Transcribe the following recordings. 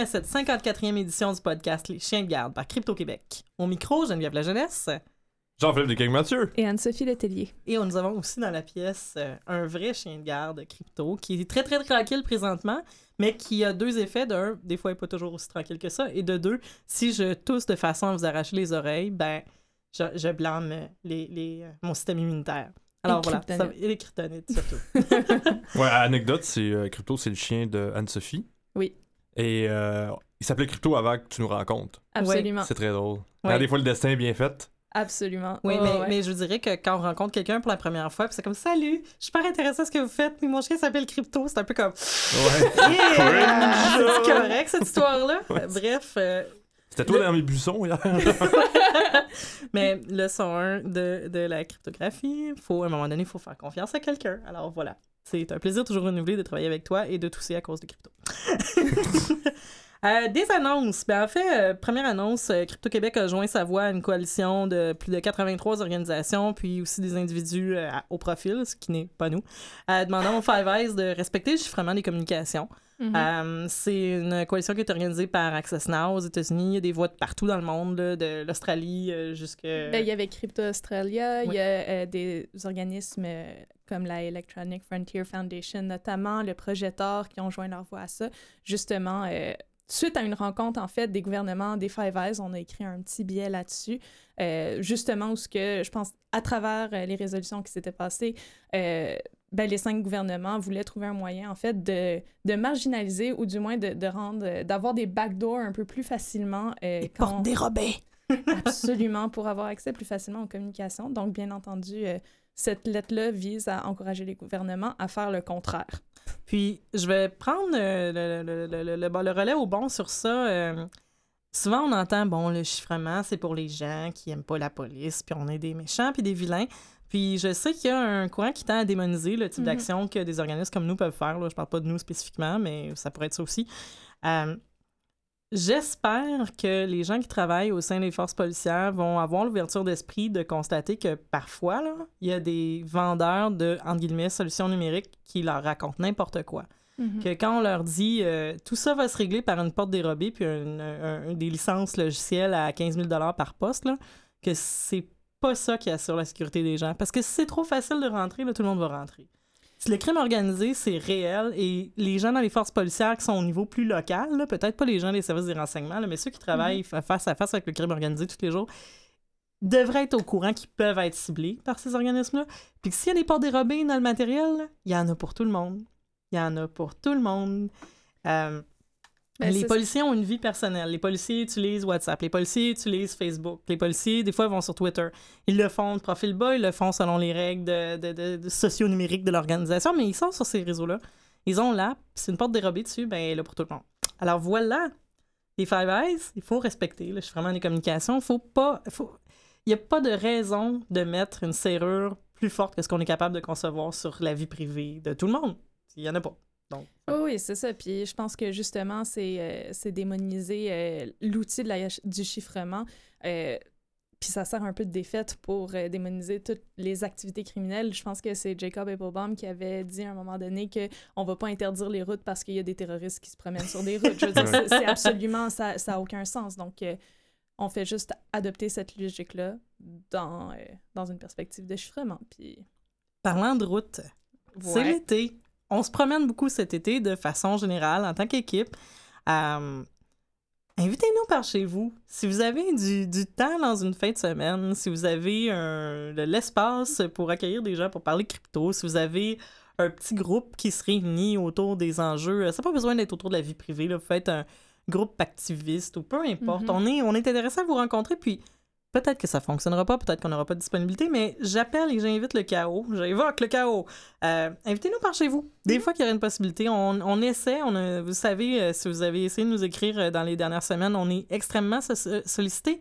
à cette 54e édition du podcast Les Chiens de garde par Crypto-Québec. Au micro, Geneviève La Jeunesse. Jean-Philippe de Mathieu. Et Anne-Sophie Letellier. Et nous avons aussi dans la pièce euh, un vrai chien de garde crypto qui est très très tranquille présentement, mais qui a deux effets. D'un, des fois, il n'est pas toujours aussi tranquille que ça. Et de deux, si je tousse de façon à vous arracher les oreilles, ben, je, je blâme les, les, euh, mon système immunitaire. Alors voilà, ça, et les kryptonites surtout. ouais, anecdote, c'est euh, Crypto, c'est le chien de Anne-Sophie. Oui. Et euh, il s'appelait Crypto avant que tu nous rencontres. Absolument. C'est très drôle. Des fois, le destin est bien fait. Absolument. Oui, mais, mais, je dirais que quand on rencontre quelqu'un pour la première fois, c'est comme Salut, je suis pas intéressé à ce que vous faites, mais mon chien s'appelle Crypto. C'est un peu comme. Ouais. Yeah! c'est correct cette histoire-là? Bref. Euh, C'était toi dans mes buissons hier. mais leçon 1 de, de la cryptographie, faut, à un moment donné, il faut faire confiance à quelqu'un. Alors voilà. C'est un plaisir toujours renouvelé de travailler avec toi et de tousser à cause de crypto. Euh, des annonces. Ben, en fait, euh, première annonce, euh, Crypto-Québec a joint sa voix à une coalition de plus de 83 organisations, puis aussi des individus au profil, ce qui n'est pas nous, demandant aux Five Eyes de respecter le chiffrement des communications. Mm-hmm. c'est une coalition qui est organisée par Access Now aux États-Unis. Il y a des voix de partout dans le monde, de l'Australie jusqu'à... Ben, il y avait Crypto Australia, il y a des organismes comme la Electronic Frontier Foundation, notamment le projet Tor, qui ont joint leur voix à ça, justement suite à une rencontre, en fait, des gouvernements des Five Eyes, on a écrit un petit billet là-dessus, euh, justement où ce que, je pense, à travers euh, les résolutions qui s'étaient passées, euh, ben, les cinq gouvernements voulaient trouver un moyen, en fait, de, de marginaliser ou du moins de, de rendre, d'avoir des backdoors un peu plus facilement. Euh, des quand... dérobées! Absolument, pour avoir accès plus facilement aux communications. Donc, bien entendu, cette lettre-là vise à encourager les gouvernements à faire le contraire. Puis, je vais prendre euh, le, le, le, le, relais au bon sur ça. Euh, souvent, on entend, bon, le chiffrement, c'est pour les gens qui aiment pas la police, puis on est des méchants, puis des vilains. Puis, je sais qu'il y a un courant qui tend à démoniser le type mm-hmm. d'action que des organismes comme nous peuvent faire. Là. Je parle pas de nous spécifiquement, mais ça pourrait être ça aussi. Euh, J'espère que les gens qui travaillent au sein des forces policières vont avoir l'ouverture d'esprit de constater que parfois, là, il y a des vendeurs de, entre guillemets, solutions numériques qui leur racontent n'importe quoi. Mhm. Que quand on leur dit euh, tout ça va se régler par une porte dérobée puis des licences logicielles à 15 000 par poste, là, que c'est pas ça qui assure la sécurité des gens. Parce que si c'est trop facile de rentrer, là, tout le monde va rentrer. Si le crime organisé, c'est réel et les gens dans les forces policières qui sont au niveau plus local, peut-être pas les gens des services des renseignements, mais ceux qui travaillent mhm. face à face avec le crime organisé tous les jours, devraient être au courant qu'ils peuvent être ciblés par ces organismes-là. Puis s'il y a des portes dérobées dans le matériel, il y en a pour tout le monde. Il y en a pour tout le monde. Euh, ben, les policiers ont une vie personnelle. Les policiers utilisent WhatsApp. Les policiers utilisent Facebook. Les policiers, des fois, vont sur Twitter. Ils le font de profil bas, ils le font selon les règles de, de, de, socio-numériques de l'organisation, mais ils sont sur ces réseaux-là. Ils ont l'app, c'est une porte dérobée dessus, ben, elle est là pour tout le monde. Alors voilà, les Five Eyes, il faut respecter. je suis vraiment des communications. Faut pas. Faut... Il n'y a pas de raison de mettre une serrure plus forte que ce qu'on est capable de concevoir sur la vie privée de tout le monde. Il n'y en a pas oui, c'est ça. Puis je pense que justement, c'est euh, démoniser euh, l'outil du chiffrement. Euh, puis ça sert un peu de défaite pour démoniser toutes les activités criminelles. Je pense que c'est Jacob Applebaum qui avait dit à un moment donné qu'on ne va pas interdire les routes parce qu'il y a des terroristes qui se promènent sur des routes. Je veux dire, c'est absolument, ça n'a aucun sens. Donc, on fait juste adopter cette logique-là dans, dans une perspective de chiffrement. Puis... Parlant de route, c'est l'été on se promène beaucoup cet été de façon générale en tant qu'équipe. Euh, invitez-nous par chez vous. Si vous avez du, temps dans une fin de semaine, si vous avez de l'espace pour accueillir des gens pour parler crypto, si vous avez un petit groupe qui se réunit autour des enjeux, ça n'a pas besoin d'être autour de la vie privée. Là. Vous faites un groupe activiste ou peu importe. Mm-hmm. on, est, on est intéressé à vous rencontrer. Puis Peut-être que ça fonctionnera pas, peut-être qu'on n'aura pas de disponibilité, mais j'appelle et j'invite le chaos, j'évoque le chaos. Euh, invitez-nous par chez vous. Des mhm. fois qu'il y aurait une possibilité, on, essaie. On vous savez, euh, si vous avez essayé de nous écrire euh, dans les dernières semaines, on est extrêmement sollicité,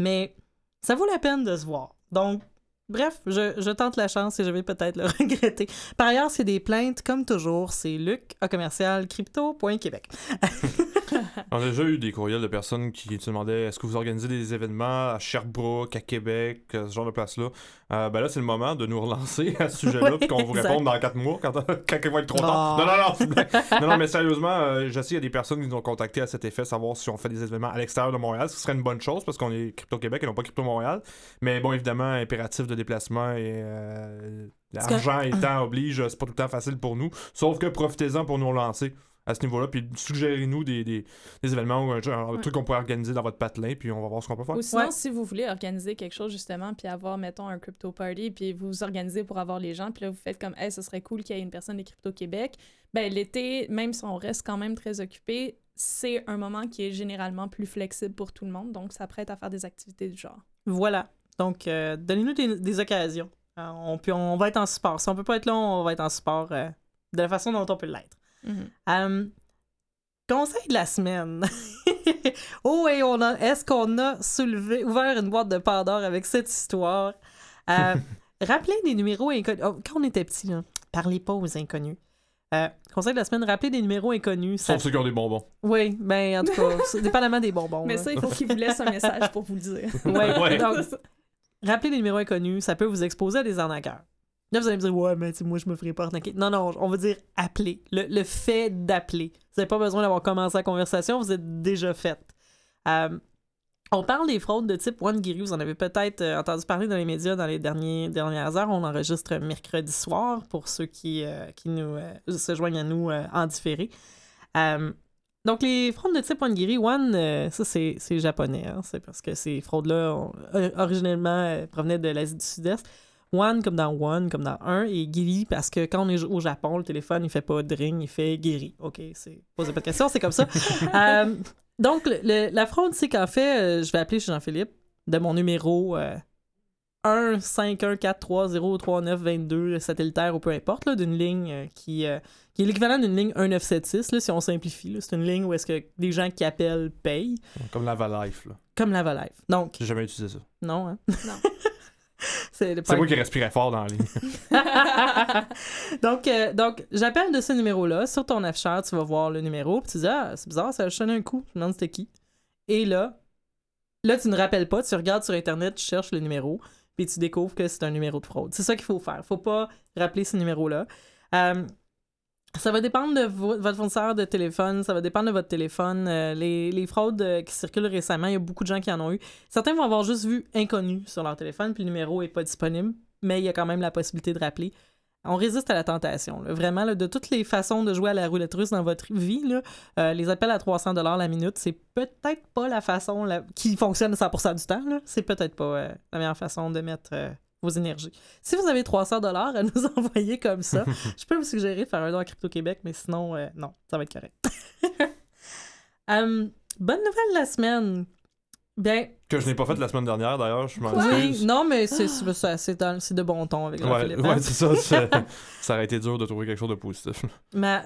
mais ça vaut la peine de se voir. Donc, bref, je, tente la chance et je vais peut-être le regretter. Par ailleurs, c'est des plaintes, comme toujours, c'est luc à commercial crypto.québec. On a déjà eu des courriels de personnes qui se demandaient est-ce que vous organisez des événements à Sherbrooke, à Québec, ce genre de place-là? Euh, ben là, c'est le moment de nous relancer à ce sujet-là, Oui, puis qu'on vous réponde dans 4 mois, quand, quand il va être trop tard. Non. Non, non, non, non, non, mais sérieusement, euh, je sais qu'il y a des personnes qui nous ont contactés à cet effet, savoir si on fait des événements à l'extérieur de Montréal, ce qui serait une bonne chose parce qu'on est Crypto-Québec et non pas Crypto-Montréal. Mais bon, évidemment, impératif de déplacement et euh, l'argent étant oblige, c'est pas tout le temps facile pour nous. Sauf que profitez-en pour nous relancer à ce niveau-là, puis suggérez-nous des, des, des événements ou un, Ouais. truc qu'on pourrait organiser dans votre patelin, puis on va voir ce qu'on peut faire. Ou sinon, Ouais. si vous voulez organiser quelque chose justement, puis avoir, mettons, un crypto party, puis vous vous organisez pour avoir les gens, puis là, vous faites comme, hey, ce serait cool qu'il y ait une personne de Crypto Québec. Ben, l'été, même si on reste quand même très occupé, c'est un moment qui est généralement plus flexible pour tout le monde, donc ça prête à faire des activités du genre. Voilà. Donc, euh, donnez-nous des, des occasions. Euh, on, peut, on va être en support. Si on peut pas être là, on va être en support euh, de la façon dont on peut l'être. Mhm. Euh, conseil de la semaine. oh, et on a, est-ce qu'on a soulevé, ouvert une boîte de Pandore avec cette histoire? Euh, rappelez des numéros inconnus. Oh, quand on était petit, là, parlez pas aux inconnus. Euh, conseil de la semaine, rappelez des numéros inconnus. Ça... Sauf ceux qui ont des bonbons. Oui, ben en tout cas, c'est dépendamment des bonbons. Mais là. ça, il faut qu'il vous laisse un message pour vous le dire. Ouais, Ouais. donc, Rappelez des numéros inconnus, ça peut vous exposer à des arnaqueurs. Là, vous allez me dire, ouais, mais moi, je me ferai pas. Non, non, on va dire appeler. Le, le fait d'appeler. Vous n'avez pas besoin d'avoir commencé la conversation, vous êtes déjà fait. Euh, on parle des fraudes de type One Giri. Vous en avez peut-être euh, entendu parler dans les médias dans les derniers, dernières heures. On enregistre mercredi soir pour ceux qui, euh, qui nous, se joignent à nous en différé. Donc, les fraudes de type One-Giri, One, ça, c'est japonais. hein. C'est parce que ces fraudes-là, originellement, provenaient de l'Asie du Sud-Est. One comme dans One, comme dans un, et Giri parce que quand on est au Japon, le téléphone, il fait pas de ring, il fait Giri. OK, c'est posez pas de questions, c'est comme ça. Euh, donc, le- le- la fraude, c'est qu'en fait, euh, je vais appeler chez Jean-Philippe de mon numéro euh, 1-514-3-0-39-22 satellitaire ou peu importe, là, d'une ligne euh, qui, euh, qui est l'équivalent d'une ligne 1976, là, si on simplifie. là. C'est une ligne où est-ce que les gens qui appellent payent, Comme la Life, là. comme la Life. Donc, J'ai jamais utilisé ça. non, hein? Non. c'est moi qui respirais fort dans la ligne. donc, euh, donc j'appelle de ce numéro-là. Sur ton afficheur, tu vas voir le numéro. Puis tu dis, ah, c'est bizarre, ça a sonné un coup. Je me demande c'était qui. Et là, là, tu ne rappelles pas. Tu regardes sur Internet, tu cherches le numéro. Puis tu découvres que c'est un numéro de fraude. C'est ça qu'il faut faire. faut pas rappeler ce numéro-là. Euh, ça va dépendre de vo- votre fournisseur de téléphone, ça va dépendre de votre téléphone. Euh, les, fraudes euh, qui circulent récemment, il y a beaucoup de gens qui en ont eu. Certains vont avoir juste vu inconnu sur leur téléphone, puis le numéro est pas disponible, mais il y a quand même la possibilité de rappeler. On résiste à la tentation. Vraiment, de toutes les façons de jouer à la roulette russe dans votre vie, euh, les appels à 300 la minute, c'est peut-être pas la façon qui fonctionne 100% du temps. C'est peut-être pas la meilleure façon de mettre vos énergies. Si vous avez 300 à nous envoyer comme ça, je peux vous suggérer de faire un don à Crypto Québec, mais sinon, euh, non, ça va être correct. Euh, bonne nouvelle de la semaine. Bien, Que je n'ai pas fait la semaine dernière, d'ailleurs, je m'en oui, non, mais c'est de bon ton avec Ouais, Jean-Philippe. hein? ouais c'est ça. ça aurait été dur de trouver quelque chose de positif. Ma...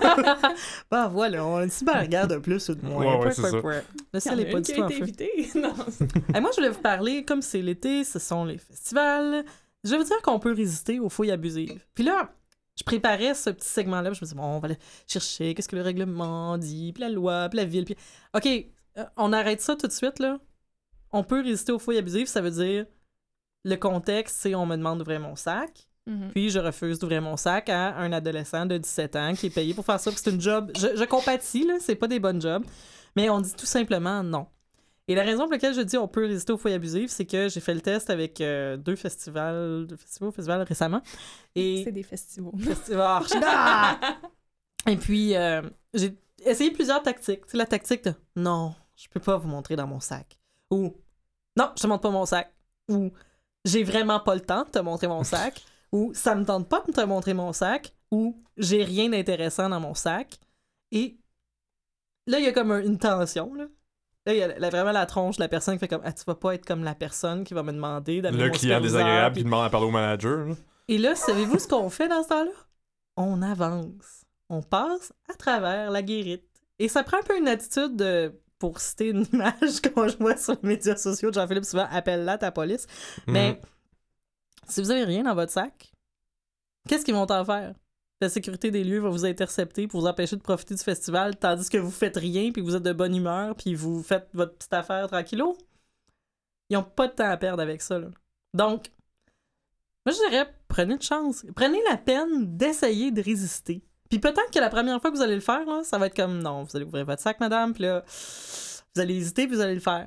bah voilà, on a une regarde un plus ou de moins. Ouais, ouais, c'est ça. Le est pas du tout évitée. non. Et moi, je voulais vous parler, comme c'est l'été, ce sont les festivals. Je vais vous dire qu'on peut résister aux fouilles abusives. Puis là, je préparais ce petit segment-là, puis je me disais, bon, on va aller chercher, qu'est-ce que le règlement dit, puis la loi, puis la ville, puis... OK, on arrête ça tout de suite, là. On peut résister aux fouilles abusives, ça veut dire... Le contexte, c'est on me demande d'ouvrir mon sac, Mhm. puis je refuse d'ouvrir mon sac à un adolescent de 17 ans qui est payé pour faire ça, c'est une job... Je, je compatis, là, c'est pas des bonnes jobs, mais on dit tout simplement non. Et la raison pour laquelle je dis on peut résister aux fouilles abusives, c'est que j'ai fait le test avec euh, deux festivals, deux festivals, festivals récemment. Et C'est des festivals. Festival- Ah! Et puis, euh, j'ai essayé plusieurs tactiques. C'est la tactique de non, je peux pas vous montrer dans mon sac. Ou non, je te montre pas mon sac. Ou j'ai vraiment pas le temps de te montrer mon sac. Ou ça me tente pas de te montrer mon sac. Ou j'ai rien d'intéressant dans mon sac. Et là, il y a comme un- une tension. Là. Là, il y a vraiment la tronche de la personne qui fait comme Ah, tu vas pas être comme la personne qui va me demander d'amener Le client désagréable puis- qui demande à parler au manager. là. et là, savez-vous ce qu'on fait dans ce temps-là? On avance. On passe à travers la guérite. Et ça prend un peu une attitude de, pour citer une image qu'on voit sur les médias sociaux de Jean-Philippe souvent, appelle-la ta police. Mais Mhm. si vous avez rien dans votre sac, qu'est-ce qu'ils vont t'en faire? la sécurité des lieux va vous intercepter pour vous empêcher de profiter du festival, tandis que vous faites rien, puis vous êtes de bonne humeur, puis vous faites votre petite affaire tranquillo. Ils ont pas de temps à perdre avec ça. Là. Donc, moi, je dirais, prenez une chance. Prenez la peine d'essayer de résister. Puis peut-être que la première fois que vous allez le faire, là, ça va être comme, non, vous allez ouvrir votre sac, madame, puis là, vous allez hésiter, puis vous allez le faire.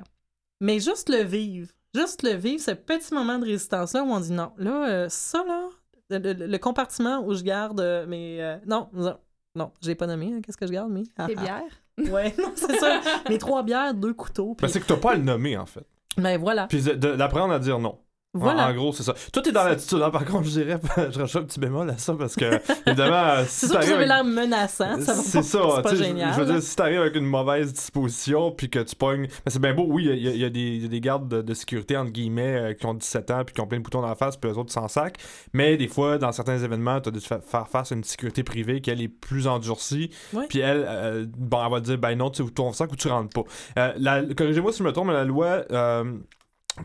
Mais juste le vivre, juste le vivre, ce petit moment de résistance-là où on dit, non, là, euh, ça, là, le, le- le compartiment où je garde euh, mes... euh, non, non, non, je l'ai pas nommé, hein, qu'est-ce que je garde, mais... Ah, Des ah. bières? Ouais, non, c'est ça. Mes trois bières, deux couteaux, Ben, puis... c'est que t'as pas à le nommer, en fait. Ben voilà, Puis d'apprendre à dire non. En- voilà. En, gros, c'est ça. Toi, t'es dans l'attitude. hein. Par contre, je dirais, je rajoute un petit bémol à ça parce que, évidemment, si C'est sûr que vous avez l'air menaçant, ça va C'est ça, c'est pas génial. Je veux dire, si t'arrives avec une mauvaise disposition, puis que tu pognes. Mais c'est bien beau, oui, il y, a- y des- il y a des gardes de, de sécurité, entre guillemets, euh, qui ont 17 ans, puis qui ont plein de boutons dans la face, puis eux autres s'en sac. Mais des fois, dans certains événements, t'as dû fa- faire face à une sécurité privée qui, elle, est plus endurcie. Puis elle, euh, bon, elle va te dire, ben non, tu ouvres ton sac ou tu rentres pas. Euh, Corrigez-moi si je me trompe, mais la loi euh,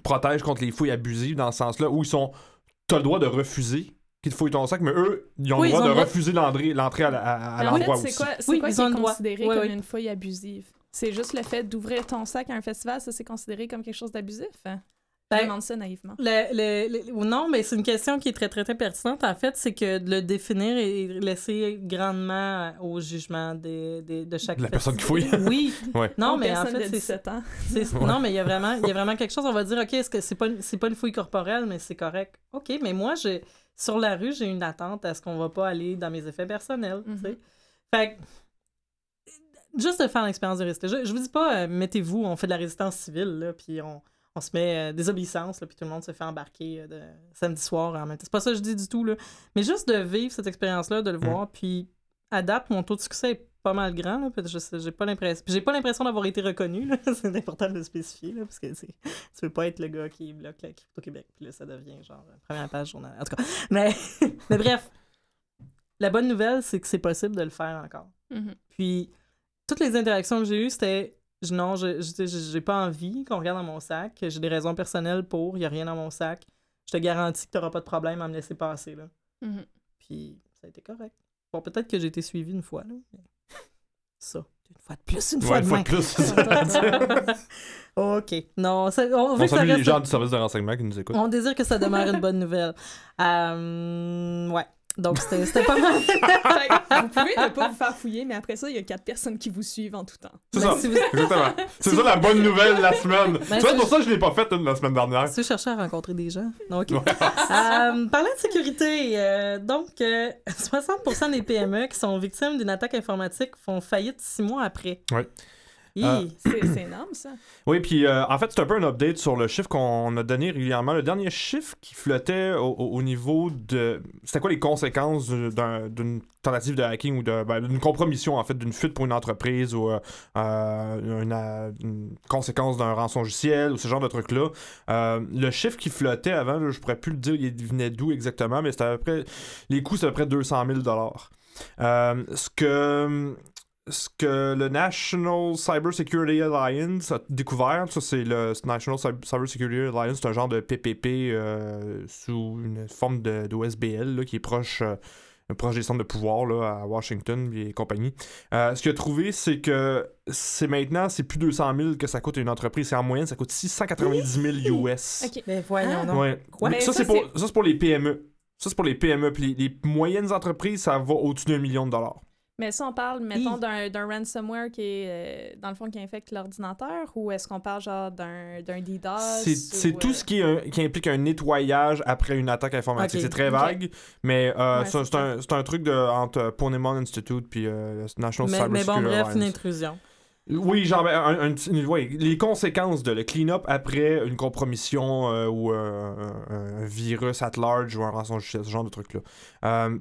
protège contre les fouilles abusives dans ce sens-là, où ils sont. T'as le droit de refuser qu'ils te fouillent ton sac, mais eux, ils ont Oui, le droit ont de droit- refuser l'entrée l'entrée à, la- à- à l'endroit fait, c'est aussi. quoi, c'est Oui, quoi qui est considéré Oui, comme une fouille abusive? C'est juste le fait d'ouvrir ton sac à un festival, ça c'est considéré comme quelque chose d'abusif? Hein? Je Ben, demande ça naïvement. Le- le- le- non, mais c'est une question qui est très, très, très pertinente. En fait, c'est que de le définir et laisser grandement au jugement des, des- de chaque De la personne qui fouille. Oui. Ouais. Non, mais en fait, de c'est 17 ans. Ouais. Non, mais il y a vraiment, il y a vraiment quelque chose. On va dire, OK, est-ce que c'est pas, une- c'est pas une fouille corporelle, mais c'est correct. OK, mais moi, j'ai, sur la rue, j'ai une attente à ce qu'on va pas aller dans mes effets personnels. tu sais. Mhm. Fait que, juste de faire l'expérience de résister. Je, je vous dis pas, euh, mettez-vous, on fait de la résistance civile, là, puis on, on se met euh, des obéissances, là, puis tout le monde se fait embarquer euh, de, samedi soir en même temps. C'est pas ça que je dis du tout, là. Mais juste de vivre cette expérience-là, de le Mm. voir, puis à date, mon taux de succès est pas mal grand, là, j'ai pas l'impression... puis J'ai pas l'impression d'avoir été reconnu, là. c'est important de le spécifier, là, parce que c'est- tu veux pas être le gars qui bloque la Crypto-Québec, puis là, ça devient genre euh, première page journal. En tout cas, mais, mais bref, la bonne nouvelle, c'est que c'est possible de le faire encore. Mhm. Puis, toutes les interactions que j'ai eues, c'était je- non, je- je- je- j'ai pas envie qu'on regarde dans mon sac, j'ai des raisons personnelles pour, il y a rien dans mon sac. Je te garantis que tu pas de problème à me laisser passer, là. Mhm. Puis, ça a été correct. Bon, peut-être que j'ai été suivi une fois, là. mais Ça, une fois de plus, une Ouais, fois une de fois moins. de plus, c'est ça. OK. Non, ça, on veut On que ça salue les reste... gens du service de renseignement qui nous écoutent. On désire que ça demeure une bonne nouvelle. Euh, ouais. Donc, c'était pas mal. Vous pouvez ne pas vous faire fouiller, mais après ça, il y a quatre personnes qui vous suivent en tout temps. C'est Ben, ça, si vous- exactement. C'est ça la bonne nouvelle de la semaine. Ben, tu vois, c'est- pour ça que je l'ai pas faite la semaine dernière. Si vous cherchez à rencontrer des gens. OK. Ouais. Euh, parlant de sécurité, euh, donc, euh, 60% des PME qui sont victimes d'une attaque informatique font faillite six mois après. Ouais. Ah. C'est c'est énorme, ça. Oui, puis euh, en fait, c'est un peu un update sur le chiffre qu'on a donné régulièrement. Le dernier chiffre qui flottait au, au- au niveau de. C'était quoi les conséquences d'un- d'une tentative de hacking ou ben, d'une compromission, en fait, d'une fuite pour une entreprise ou euh, euh, une, euh, une conséquence d'un rançongiciel ou ce genre de truc-là. Euh, le chiffre qui flottait avant, je pourrais plus le dire, il venait d'où exactement, mais c'était à peu près. Les coûts, c'était à peu près 200 000 euh, Ce que ce que le National Cyber Security Alliance a découvert, ça c'est le National Cy- Cyber Security Alliance, c'est un genre de PPP euh, sous une forme de, de OSBL là, qui est proche, euh, proche des centres de pouvoir là, à Washington et compagnie. Euh, ce qu'il a trouvé, c'est que c'est maintenant, c'est plus 200 000 que ça coûte à une entreprise. C'est en moyenne, ça coûte 690 000 US. OK. Ben voyons Ah. Ouais. Quoi? Mais Mais ça, ça, c'est pour, c'est- ça, c'est pour les PME. Ça, c'est pour les PME. Puis les, les moyennes entreprises, ça va au-dessus d'un million de dollars. Mais ça, on parle, mettons, d'un d'un ransomware qui est, euh, dans le fond, qui infecte l'ordinateur, ou est-ce qu'on parle, genre, d'un d'un DDoS? C'est ou, c'est tout euh, ce qui, est un- qui implique un nettoyage après une attaque informatique. C'est très vague, mais euh, Ouais, c'est un, c'est un truc de, entre Ponemon Institute puis euh, National Mais, Cyber mais bon, bref, une intrusion. Oui, genre, ben, un, ouais, les conséquences de le clean-up après une compromission euh, ou un, virus at large ou un rançongiciel, ce genre de truc-là. Euh,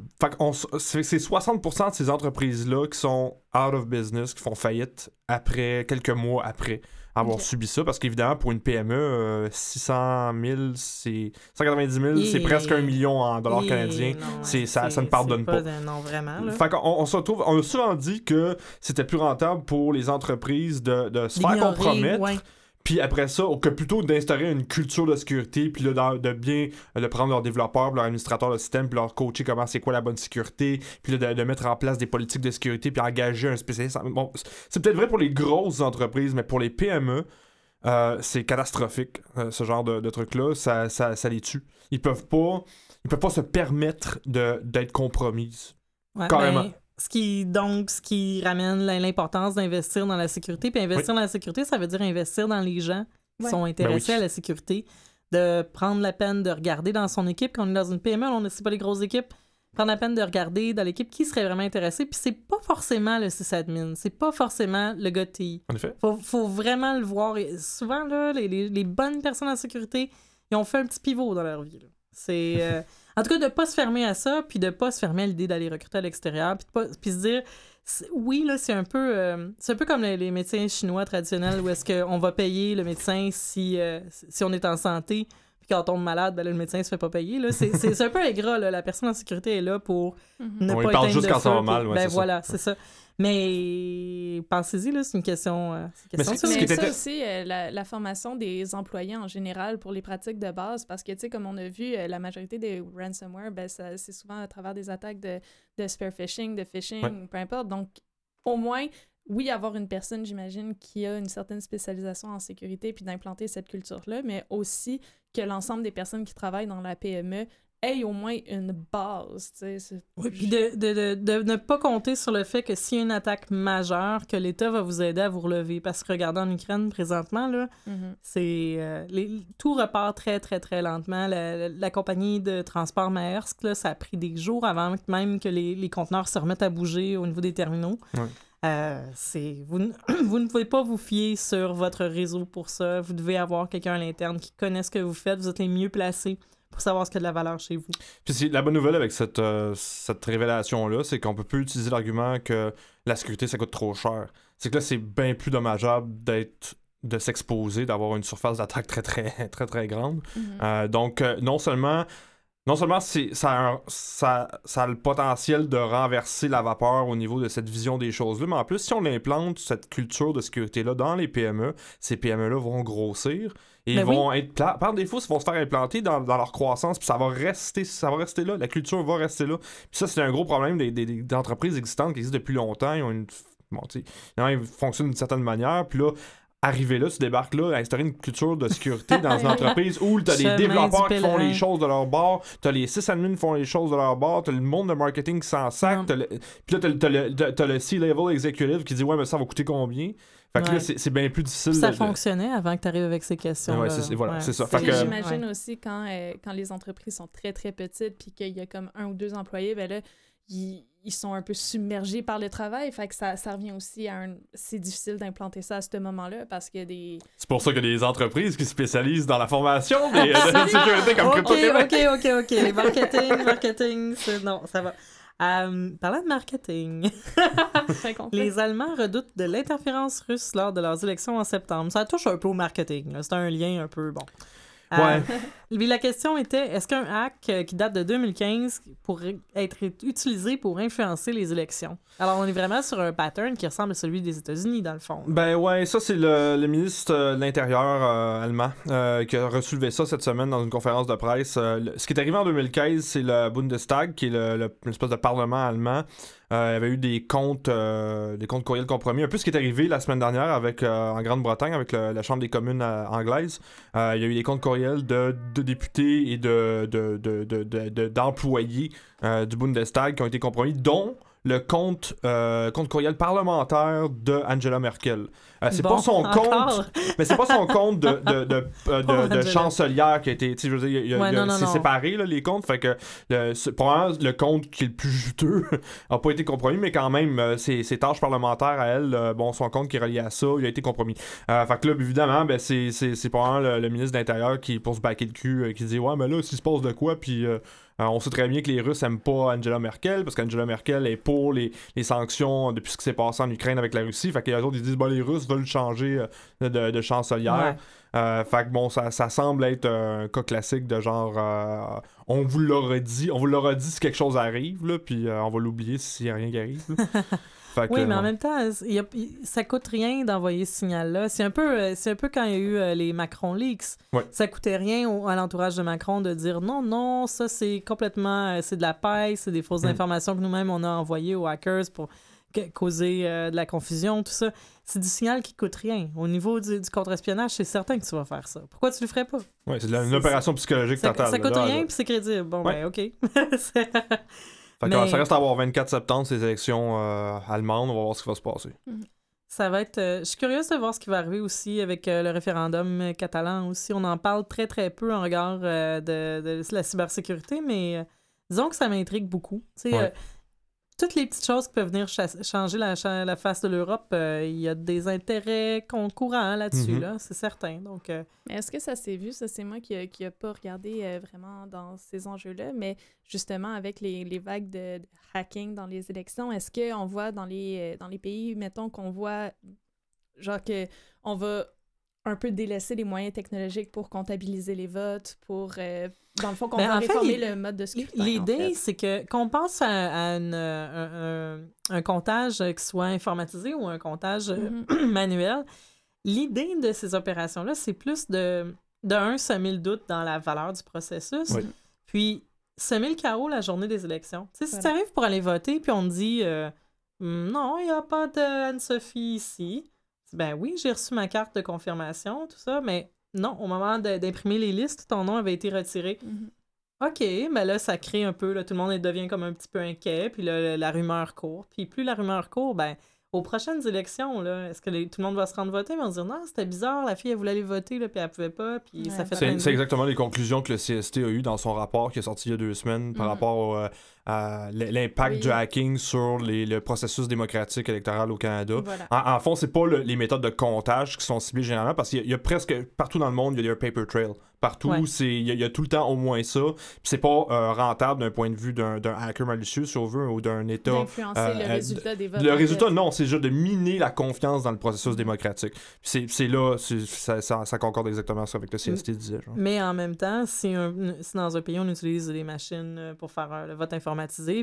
c'est 60% de ces entreprises-là qui sont out of business, qui font faillite après, quelques mois après avoir subi ça, parce qu'évidemment, pour une PME, euh, 600 000, c'est 190 000, c'est presque un million en dollars canadiens. non, ça- ça ne pardonne pas. un- non, vraiment. Là. Fait qu'on on se retrouve, on a souvent dit que c'était plus rentable pour les entreprises de, de se faire compromettre ouais. Puis après ça, que plutôt d'instaurer une culture de sécurité, puis là, de bien de prendre leurs développeurs, leurs administrateurs de système, puis leur coacher comment c'est quoi la bonne sécurité, puis là, de, mettre en place des politiques de sécurité, puis engager un spécialiste. Bon, c'est peut-être vrai pour les grosses entreprises, mais pour les PME, euh, c'est catastrophique, euh, ce genre de, de truc-là. Ça, ça, ça, les tue. Ils peuvent pas, ils peuvent pas se permettre d'être compromises. Carrément. Ce qui, donc, ce qui ramène l'importance d'investir dans la sécurité. Puis investir dans la sécurité, ça veut dire investir dans les gens qui sont ben intéressés à la sécurité. De prendre la peine de regarder dans son équipe, quand on est dans une PME, on ne sait pas les grosses équipes, prendre la peine de regarder dans l'équipe qui serait vraiment intéressé. Puis c'est pas forcément le sysadmin, c'est pas forcément le gars En effet. Faut, faut vraiment le voir. souvent, là, les, les, bonnes personnes en sécurité, ils ont fait un petit pivot dans leur vie. C'est. Euh, en tout cas, de pas se fermer à ça, puis de pas se fermer à l'idée d'aller recruter à l'extérieur, puis, pas, puis se dire, oui, là, c'est un peu, euh, c'est un peu comme les, médecins chinois traditionnels où est-ce qu'on va payer le médecin si, euh, si on est en santé, on tombe malade, ben le médecin se fait pas payer. Là. C'est, un peu ingrat, là. La personne en sécurité est là pour mhm. ne on pas parle juste quand ça va mal. ben voilà, c'est ça. Mais pensez-y, là, c'est une question. Euh, mais, ça aussi, euh, la, formation des employés en général pour les pratiques de base, parce que, tu sais, comme on a vu, euh, la majorité des ransomware, ben, c'est souvent à travers des attaques de, de spear phishing, de phishing, peu importe. Donc, au moins, oui, avoir une personne, j'imagine, qui a une certaine spécialisation en sécurité, puis d'implanter cette culture-là, mais aussi que l'ensemble des personnes qui travaillent dans la PME ait au moins une base. Oui, puis de, de, de, ne pas compter sur le fait que s'il y a une attaque majeure, que l'État va vous aider à vous relever. Parce que regardez en Ukraine présentement, là, mm-hmm. c'est euh, tout repart très, très, très lentement. La, compagnie de transport Maersk, là, ça a pris des jours avant même que les, les conteneurs se remettent à bouger au niveau des terminaux. Euh, c'est vous, vous ne pouvez pas vous fier sur votre réseau pour ça. Vous devez avoir quelqu'un à l'interne qui connaît ce que vous faites. Vous êtes les mieux placés pour savoir ce qui a de la valeur chez vous. Puis la bonne nouvelle avec cette, euh, cette révélation-là, c'est qu'on peut plus utiliser l'argument que la sécurité, ça coûte trop cher. C'est que là, c'est bien plus dommageable d'être de s'exposer, d'avoir une surface d'attaque très, très, très, très grande. Mm-hmm. Euh, donc, euh, non seulement non seulement ça a, ça, ça a le potentiel de renverser la vapeur au niveau de cette vision des choses-là, mais en plus, si on implante cette culture de sécurité-là dans les PME, ces PME-là vont grossir et ils ben vont être par défaut, ils vont se faire implanter dans, leur croissance, puis ça va rester, ça va rester là, la culture va rester là. Puis ça, c'est un gros problème des, des, entreprises existantes qui existent depuis longtemps, ils ont une bon, ils fonctionnent d'une certaine manière, puis là, arriver là, tu débarques là, instaurer une culture de sécurité dans une entreprise où tu as des développeurs qui font les choses de leur bord, tu as les sysadmins qui font les choses de leur bord, tu as le monde de marketing qui s'en sac, puis là, tu as, le, C-level executive qui dit Ouais, mais ça va coûter combien? Fait que là, c'est bien plus difficile. Ça fonctionnait avant que tu arrives avec ces questions. Ouais, c'est voilà, ça. J'imagine aussi quand, euh, quand les entreprises sont très très petites puis qu'il y a comme un ou deux employés, ben là, ils, ils sont un peu submergés par le travail. Fait que ça, ça revient aussi à un. C'est difficile d'implanter ça à ce moment-là parce qu'il y a des. C'est pour ça qu'il y a des entreprises qui spécialisent dans la formation des, de sécurité comme Crypto. Ok, ok, ok. Marketing, marketing, non, ça va. Euh, parlant de marketing, les Allemands redoutent de l'interférence russe lors de leurs élections en septembre. Ça touche un peu au marketing. C'est un lien un peu bon. Ouais. Euh, la question était est-ce qu'un hack euh, qui date de 2015 pourrait être utilisé pour influencer les élections? Alors, on est vraiment sur un pattern qui ressemble à celui des États-Unis, dans le fond. Ben ouais, ça, c'est le, ministre de l'Intérieur euh, allemand qui a relevé ça cette semaine dans une conférence de presse. ce qui est arrivé en 2015, c'est le Bundestag, qui est l'espèce de parlement allemand. Euh, il y avait eu des comptes, euh, des comptes courriels compromis. Un peu ce qui est arrivé la semaine dernière avec, euh, en Grande-Bretagne avec la Chambre des communes anglaise. il y a eu des comptes courriels de, députés et de, d'employés du Bundestag qui ont été compromis, dont le compte, euh, compte courriel parlementaire de Angela Merkel. Euh, c'est pas son compte, mais c'est pas son compte de, de, de, euh, de, chancelière qui a été, tu sais, je veux dire, c'est séparé là, les comptes, fait que le, pour le compte qui est le plus juteux a pas été compromis, mais quand même ses, ses tâches parlementaires à elle, bon, son compte qui est relié à ça, il a été compromis. fait que là, évidemment, ben c'est c'est pas le, le, ministre de l'Intérieur qui pour se baquer le cul, qui dit ouais, mais là, s'il se passe de quoi, puis euh, on sait très bien que les Russes aiment pas Angela Merkel parce qu'Angela Merkel est pour les, sanctions depuis ce qui s'est passé en Ukraine avec la Russie. Fait que les autres ils disent bah, les Russes veulent changer euh, de, chancelière. Euh, fait que bon, ça, semble être un cas classique de genre on vous l'aurait dit, on vous l'aura dit si quelque chose arrive, là, puis on va l'oublier s'il n'y a rien qui arrive. Fait que, Oui, mais en même temps, y a- ça coûte rien d'envoyer ce signal-là. C'est un peu, euh, un peu quand il y a eu euh, les Macron leaks. Ouais. Ça coûtait rien au- à l'entourage de Macron de dire non, non, ça c'est complètement, euh, c'est de la paille, c'est des fausses Mm. informations que nous-mêmes on a envoyées aux hackers pour ca- causer euh, de la confusion, tout ça. C'est du signal qui coûte rien. Au niveau du, du contre-espionnage, c'est certain que tu vas faire ça. Pourquoi tu le ferais pas? Ouais, c'est une opération psychologique Ça, totale. ça coûte là, rien, puis c'est crédible. Bon, Ouais. ben, OK. Fait que, Mais- ça reste à voir 24 septembre, ces élections euh, allemandes. On va voir ce qui va se passer. Ça va être. euh, je suis curieuse de voir ce qui va arriver aussi avec euh, le référendum catalan aussi. On en parle très très peu en regard de, de la cybersécurité, mais disons que ça m'intrigue beaucoup. Ouais. Euh, toutes les petites choses qui peuvent venir cha- changer la, cha- la face de l'Europe, euh, il y a des intérêts concurrents là-dessus, Mhm. là, c'est certain. Donc, euh, Mais est-ce que ça s'est vu? Ça, c'est moi qui n'ai pas regardé euh, vraiment dans ces enjeux-là, mais justement, avec les, les vagues de, de hacking dans les élections, est-ce qu'on voit dans les, euh, dans les pays, mettons qu'on voit, genre que on va un peu délaisser les moyens technologiques pour comptabiliser les votes, pour, euh, dans le fond, qu'on Ben, va en fait, réformer l'i- le mode de scrutin, en L'idée, fait. c'est que qu'on pense à, à une, euh, un, un- un comptage qui soit informatisé ou un comptage euh, Mhm. manuel, l'idée de ces opérations-là, c'est plus de, de un, semer le doute dans la valeur du processus, Oui. puis semer le chaos la journée des élections. Tu sais, si tu Voilà. arrives pour aller voter, puis on te dit euh, non, il n'y a pas de Anne-Sophie ici. Ben oui, j'ai reçu ma carte de confirmation, tout ça, mais non, au moment d'imprimer les listes, ton nom avait été retiré. Mhm. OK, ben là, ça crée un peu, là, tout le monde devient comme un petit peu inquiet, puis là, la rumeur court. Puis plus la rumeur court, ben, aux prochaines élections, là, est-ce que les- tout le monde va se rendre voter? Mais on va se dire, non, c'était bizarre, la fille, elle voulait aller voter, là, puis elle pouvait pas, puis Ouais, ça fait bah. C'est de exactement les conclusions que le CST a eues dans son rapport qui est sorti il y a deux semaines par Mhm. rapport au, euh, à l'impact Oui. du hacking sur les- le processus démocratique électoral au Canada. Voilà. En, en fond, c'est pas le- les méthodes de comptage qui sont ciblées généralement parce qu'il y, a- il y a presque partout dans le monde, il y a un paper trail. Partout, Ouais. c'est il y, a- il y a tout le temps au moins ça. C'est pas euh, rentable d'un point de vue d'un hacker malicieux, si on veut, ou d'un État. D'influencer euh, le euh, résultat des votes. Le résultat, non, c'est juste de miner la confiance dans le processus démocratique. Puis C'est là, ça, ça, ça concorde exactement ça avec le CST disait. Genre. Mais en même temps, si, un- si dans un pays, on utilise des machines euh, pour faire euh, le vote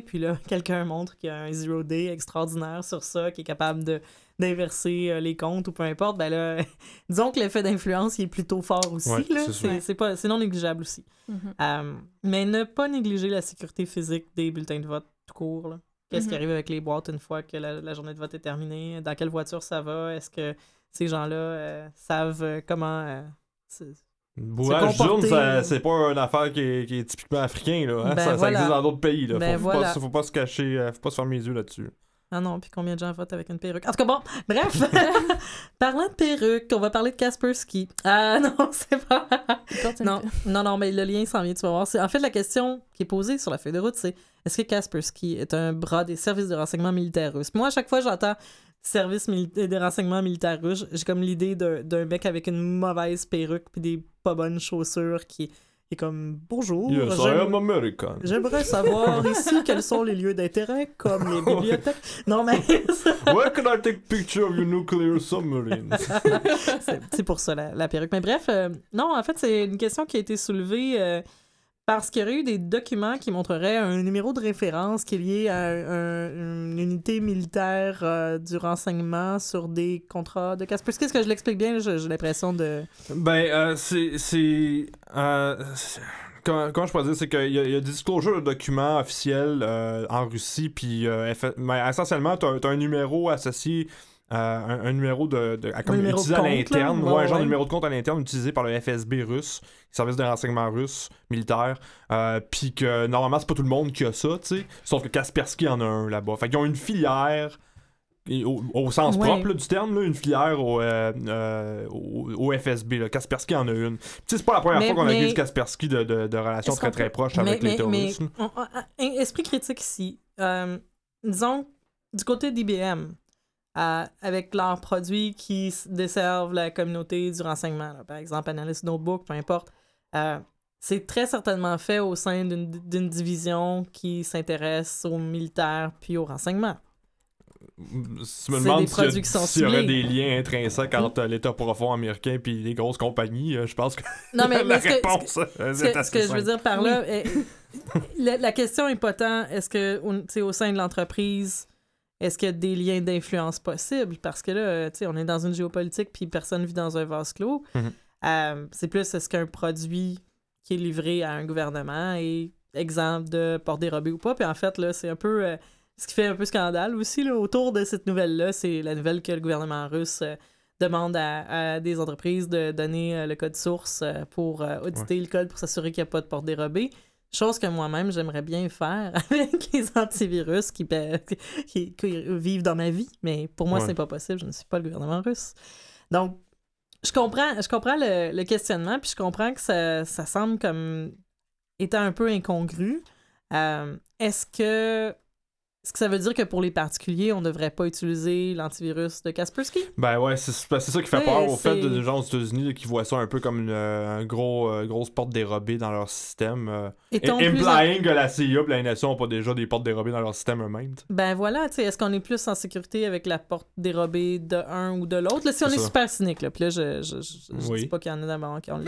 puis là, quelqu'un montre qu'il y a un zero day extraordinaire sur ça, qui est capable de d'inverser euh, les comptes ou peu importe, ben là, disons que l'effet d'influence il est plutôt fort aussi. Ouais, là. c'est. C'est c'est pas- c'est non négligeable aussi. Mhm. Euh, mais ne pas négliger la sécurité physique des bulletins de vote tout court. là. Qu'est-ce qui Mhm. arrive avec les boîtes une fois que la, la journée de vote est terminée? Dans quelle voiture ça va? Est-ce que ces gens-là euh, savent comment... euh, Bourrage d'urne, c'est pas une affaire qui est, qui est typiquement africain. Là, hein. Ben ça, existe dans d'autres pays. Là. Ben faut, faut voilà. pas, faut pas se cacher, euh, faut pas se fermer les yeux là-dessus. Ah non, puis combien de gens votent avec une perruque? En tout cas, bon, bref. Parlant de perruque, on va parler de Kaspersky. Ah non, c'est pas... Non, non, non, mais le lien s'en vient, tu vas voir. En fait, la question qui est posée sur la feuille de route, c'est est-ce que Kaspersky est un bras des services de renseignement militaire russes? Moi, à chaque fois que j'entends service de renseignement militaire russe, j'ai comme l'idée d'un d'un mec avec une mauvaise perruque puis des pas bonnes chaussures qui est comme bonjour. Yes. J'aimerais savoir ici quels sont les lieux d'intérêt, comme les bibliothèques. Non, mais Where can I take picture of your nuclear submarines? c'est c'est pour ça la, la perruque. Mais bref, euh, non, en fait, c'est une question qui a été soulevée euh, parce qu'il y aurait eu des documents qui montreraient un numéro de référence qui est lié à un- une unité militaire euh, du renseignement sur des contrats de Kaspersky. Est-ce que je l'explique bien? J'ai l'impression de... Ben, euh, euh, c'est- comment, comment je pourrais dire, c'est qu'il y, y a des de documents officiels euh, en Russie, puis mais essentiellement, tu as, un numéro associé. Un, un numéro de, de- à- comme numéro de utilisé à compte, l'interne, là? ouais, Ouais, un genre de numéro de compte à l'interne utilisé par le FSB russe, service de renseignement russe militaire, euh, puis que normalement c'est pas tout le monde qui a ça, tu sais, sauf que Kaspersky en a un là-bas. Fait qu'ils ont une filière au, au sens Ouais. propre là, du terme, là, une filière au, euh, euh, au, au FSB. Là. Kaspersky en a une. Puis, tu sais, c'est pas la première Mais- fois qu'on mais- accuse Kaspersky de, de, de relations très très peut- proches mais, avec les terroristes. on- on- un esprit critique ici. Euh, disons, du côté d'IBM, euh, avec leurs produits qui desservent la communauté du renseignement, là, par exemple Analyst Notebook, peu importe, euh, c'est très certainement fait au sein d'une division qui s'intéresse aux militaires puis au renseignement. Si me des s'il y, y aurait des liens intrinsèques entre euh, l'État profond américain et les grosses compagnies, euh, je pense que Non, mais, la mais ce que- ce que- réponse euh, Ce est que, assez ce que je veux dire par là, est- la, la question est pas tant est-ce que au, au sein de l'entreprise, est-ce qu'il y a des liens d'influence possibles? Parce que là, tu sais, on est dans une géopolitique, puis personne vit dans un vase clos. Mhm. Euh, c'est plus, est-ce qu'un produit qui est livré à un gouvernement est exemple de port dérobé ou pas? Puis en fait, là, c'est un peu... euh, ce qui fait un peu scandale aussi, là, autour de cette nouvelle-là, c'est la nouvelle que le gouvernement russe euh, demande à, à des entreprises de donner le code source pour auditer le code pour s'assurer qu'il n'y a pas de port dérobé. Chose que moi-même, j'aimerais bien faire avec les antivirus qui, pa- qui, qui vivent dans ma vie. Mais pour moi, Ouais. c'est pas possible. Je ne suis pas le gouvernement russe. Donc, je comprends, je comprends le, le questionnement, puis je comprends que ça, ça semble comme étant un peu incongru. Euh, Est-ce que est-ce que ça veut dire que pour les particuliers, on ne devrait pas utiliser l'antivirus de Kaspersky? Ben ouais, c'est c'est ça qui fait peur au fait de des gens aux États-Unis qui voient ça un peu comme une, euh, gros, euh, grosse porte dérobée dans leur système. euh, et- en- implying que la CIA et la NSA n'ont pas déjà des portes dérobées dans leur système eux-mêmes. Ben voilà, tu sais, est-ce qu'on est plus en sécurité avec la porte dérobée de un ou de l'autre? Là, si on est super cynique, là, puis là, je, je, je, je Oui. dis pas qu'il y en a d'abord qui ont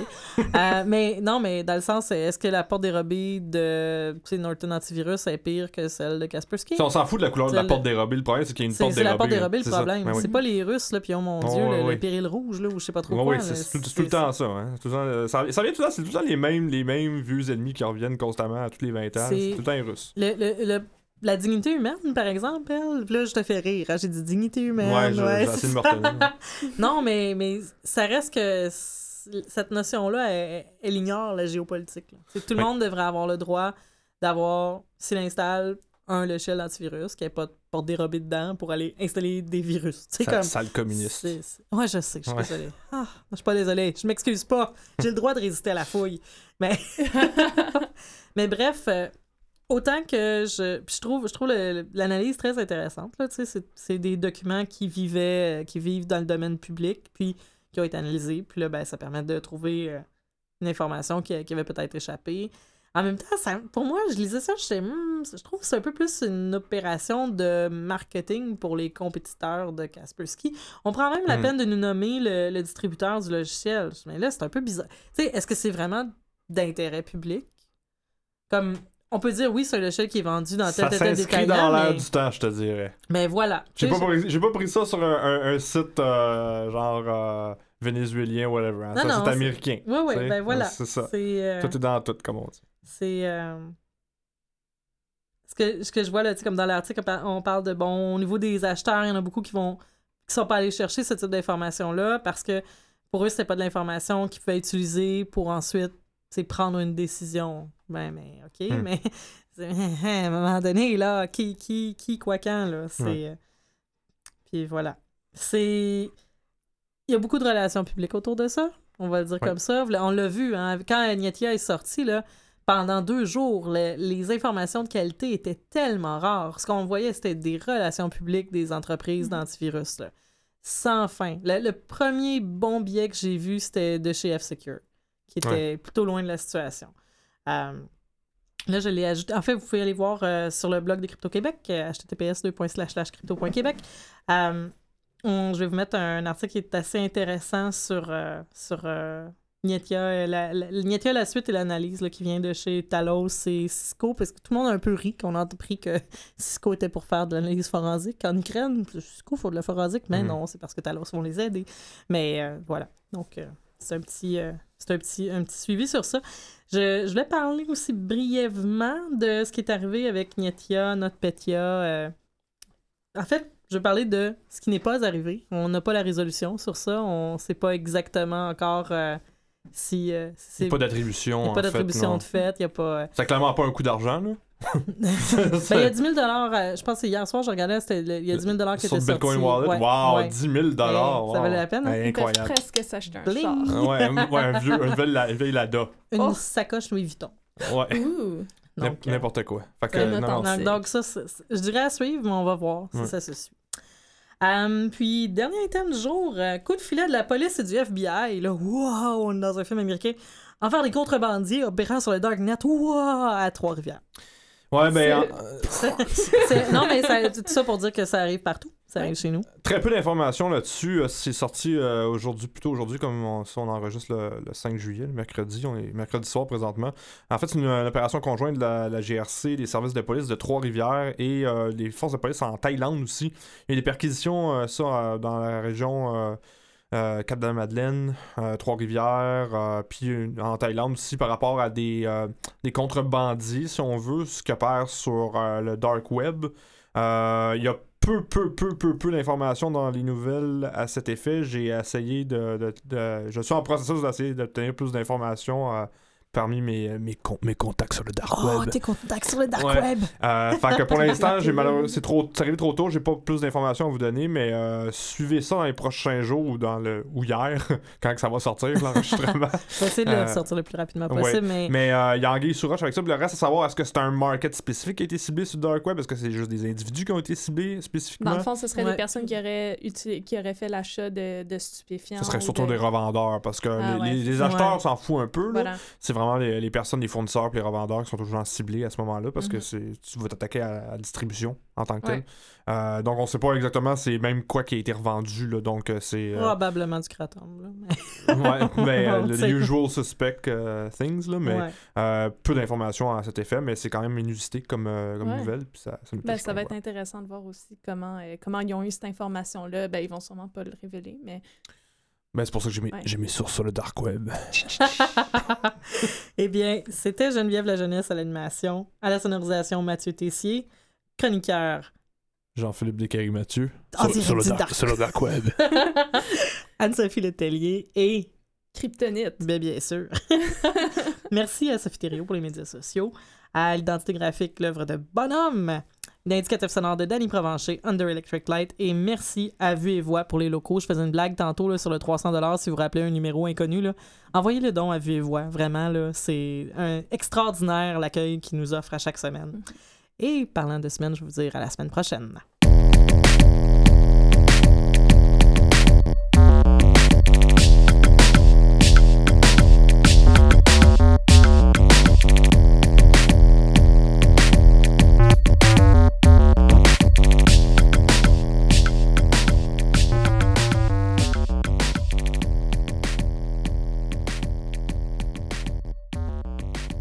euh, Mais non, mais dans le sens, est-ce que la porte dérobée de Norton Antivirus est pire que celle de Kaspersky? On s'en fout de la couleur de la C'est porte dérobée, le problème c'est qu'il y a une C'est porte c'est dérobée. la porte dérobée le C'est problème. Ben. C'est pas les Russes, là, puis oh mon Dieu, ouais, le, le ouais. péril rouge, là, ou je sais pas trop Ouais, quoi. ouais, c'est c'est tout, c'est c'est- tout le temps ça. Hein. Tout le temps, euh, ça, ça vient tout le temps, c'est tout le temps les mêmes, les mêmes vieux ennemis qui reviennent constamment à tous les 20 ans. C'est- C'est tout le temps les Russes. Le, la dignité humaine, par exemple, elle, là, je te fais rire. hein, J'ai dit dignité humaine. Ouais, ouais, j'ai de c'est ça. non, mais, mais ça reste que cette notion-là, elle, elle ignore la géopolitique. C'est- Tout le monde devrait avoir le droit d'avoir, s'il installe un logiciel antivirus, qui n'est pas de porte dérobée dedans pour aller installer des virus. C'est comme. Sale communiste. Ouais, je sais, je suis Ouais. désolée. Ah, je suis pas désolée. Je m'excuse pas. J'ai le droit de résister à la fouille. Mais, mais bref, euh, autant que je, puis je trouve, je trouve l'analyse très intéressante. C'est des documents qui vivaient, euh, qui vivent dans le domaine public, puis qui ont été analysés. Puis là, ben, ça permet de trouver euh, une information qui, qui avait peut-être échappé. En même temps, ça- pour moi, je lisais ça, je, je trouve que c'est un peu plus une opération de marketing pour les compétiteurs de Kaspersky. On prend même la Hmm. peine de nous nommer le, le distributeur du logiciel. Mais là, c'est un peu bizarre. Tu sais, est-ce que c'est vraiment d'intérêt public? Comme, on peut dire, oui, c'est un logiciel qui est vendu dans tel, tel, tel détaillant, dans l'air mais... du temps, je te dirais. mais voilà. J'ai pas, pris- pas pris ça sur un, un- un site euh, genre euh, vénézuélien, whatever. hein. Non, Ça, c'est américain. Oui, oui, ben voilà. C'est ça. Euh, Tout est dans tout, comme on dit. C'est. euh, Ce, que, ce que je vois là, tu sais, comme dans l'article, on par- on parle de bon, au niveau des acheteurs, il y en a beaucoup qui vont qui sont pas allés chercher ce type d'information-là parce que pour eux, c'était pas de l'information qu'ils pouvaient utiliser pour ensuite prendre une décision. Ben, mais OK, Hmm. mais à un moment donné, là, qui, qui, qui quoi quand, là, c'est... Euh, Puis voilà. C'est... Il y a beaucoup de relations publiques autour de ça, on va le dire Ouais. comme ça. On l'a vu, hein, quand Agnetia est sorti, là, pendant deux jours, le- les informations de qualité étaient tellement rares. Ce qu'on voyait, c'était des relations publiques des entreprises Mhm. d'antivirus. là. Sans fin. Le, le premier bon billet que j'ai vu, c'était de chez F-Secure, qui était plutôt loin de la situation. Euh, là, je l'ai ajouté. En fait, vous pouvez aller voir euh, sur le blog de Crypto-Québec, euh, https://crypto.québec. Euh, on- je vais vous mettre un article qui est assez intéressant sur, euh, sur euh, Nietia, euh, la, la, Nietia, la suite et l'analyse qui vient de chez Talos et Cisco, parce que tout le monde a un peu ri qu'on a appris que Cisco était pour faire de l'analyse forensique en Ukraine. Cisco faut de la forensique, mais Mhm. non, c'est parce que Talos vont les aider. Mais euh, voilà. Donc, euh, c'est un petit, euh, c'est un petit, un petit suivi sur ça. Je, je voulais parler aussi brièvement de ce qui est arrivé avec Nietia, NotPetya. euh. En fait, je vais parler de ce qui n'est pas arrivé. On n'a pas la résolution sur ça. On ne sait pas exactement encore euh, si, euh, si Il n'y c'est... a pas d'attribution. il y a en pas fait, d'attribution non. de fait. Il y a pas... euh, C'est clairement pas un coup d'argent, là. ben, il y a 10 000 euh, Je pense que c'est hier soir, je regardais, il y a 10 000 qui Sur étaient le Bitcoin sortis. Wallet? Ouais, wow, ouais. 10 000 dollars. Ouais, ça valait la peine, hein? Ils incroyable. presque s'acheter un Bling. char. ouais, un- ouais, un vieux, un la- Lada. Une Oh. sacoche Louis Vuitton. Ouais, Ouh. Euh, n'importe quoi. Fait que, non. Donc, ça, c'est- c'est- je dirais à suivre, mais on va voir si Ouais. ça se suit. Euh, puis, dernier item du jour, euh, coup de filet de la police et du FBI. Là, wow, on est dans un film américain. En faire des contrebandiers opérant sur le Darknet, wow, à Trois-Rivières. Ouais, ben. C'est- en- C'est- c'est- non, mais ça- tout ça pour dire que ça arrive partout. Ça arrive Ouais. chez nous. Très peu d'informations là-dessus. Euh, C'est sorti euh, aujourd'hui, plutôt aujourd'hui, comme on, si on enregistre le, le 5 juillet, le mercredi. On est mercredi soir présentement. En fait, c'est une, une opération conjointe de la, la GRC, des services de police de Trois-Rivières et euh, des forces de police en Thaïlande aussi. Il y a des perquisitions, euh, ça, euh, dans la région. euh, euh, Cap de la Madeleine, euh, Trois-Rivières, euh, puis une- en Thaïlande aussi par rapport à des, euh, des contrebandiers, si on veut, ce qui opère sur euh, le dark web. Euh, Il y a peu, peu, peu, peu, peu d'informations dans les nouvelles à cet effet. J'ai essayé de, Je suis en processus d'essayer d'obtenir plus d'informations euh, parmi mes, mes, con- mes contacts sur le dark Oh, web. tes contacts sur le dark Ouais. web! Euh, fait que pour l'instant, j'ai malheureusement, c'est trop, c'est arrivé trop tôt, j'ai pas plus d'informations à vous donner, mais euh, suivez ça dans les prochains jours ou dans le ou hier, quand que ça va sortir l'enregistrement. Je vais essayer de le Euh, sortir le plus rapidement ouais. possible, mais... mais euh, il y a Anguille sous roche avec ça. Puis le reste, à savoir, est-ce que c'est un market spécifique qui a été ciblé sur le dark web, est-ce que c'est juste des individus qui ont été ciblés spécifiquement? Dans le fond, ce serait Ouais. des personnes qui auraient, qui auraient fait l'achat de, de stupéfiants. Ce serait ou surtout de- des revendeurs parce que Ah les, ouais. les- les acheteurs Ouais. s'en foutent un peu. là. Voilà. C'est vraiment les, les personnes, les fournisseurs et les revendeurs qui sont toujours ciblés à ce moment-là parce que Mhm. c'est tu vas t'attaquer à la distribution en tant que tel. Ouais. Euh, donc on sait pas exactement c'est même quoi qui a été revendu là, donc euh, c'est euh, Probablement du kratom, là. mais- ouais, mais euh, le usual suspect euh, things là, mais Ouais. euh, peu d'informations à cet effet, mais c'est quand même inusité comme, euh, comme Ouais. nouvelle puis ça, ça nous Ben, ça va être intéressant de voir aussi comment, euh, comment ils ont eu cette information-là. Ben, ils vont sûrement pas le révéler, mais Ben, c'est pour ça que j'ai mis, Ouais. j'ai mis source sur le dark web. eh bien, c'était Geneviève la jeunesse à l'animation, à la sonorisation Mathieu Tessier, chroniqueur Jean-Philippe Descaries-Mathieu. En direct du dark. sur le dark web. Anne-Sophie Letellier et, kryptonite. ben, bien sûr, merci à Sophie Thériault pour les médias sociaux, à l'identité graphique, l'œuvre de Bonhomme, l'indicatif sonore de Danny Provencher, Under Electric Light, et merci à Vue et Voix pour les locaux. Je faisais une blague tantôt là, sur le 300$, si vous vous rappelez un numéro inconnu. Là. Envoyez le don à Vue et Voix, vraiment, c'est extraordinaire l'accueil qu'ils nous offrent à chaque semaine. Et parlant de semaine, je vais vous dire à la semaine prochaine.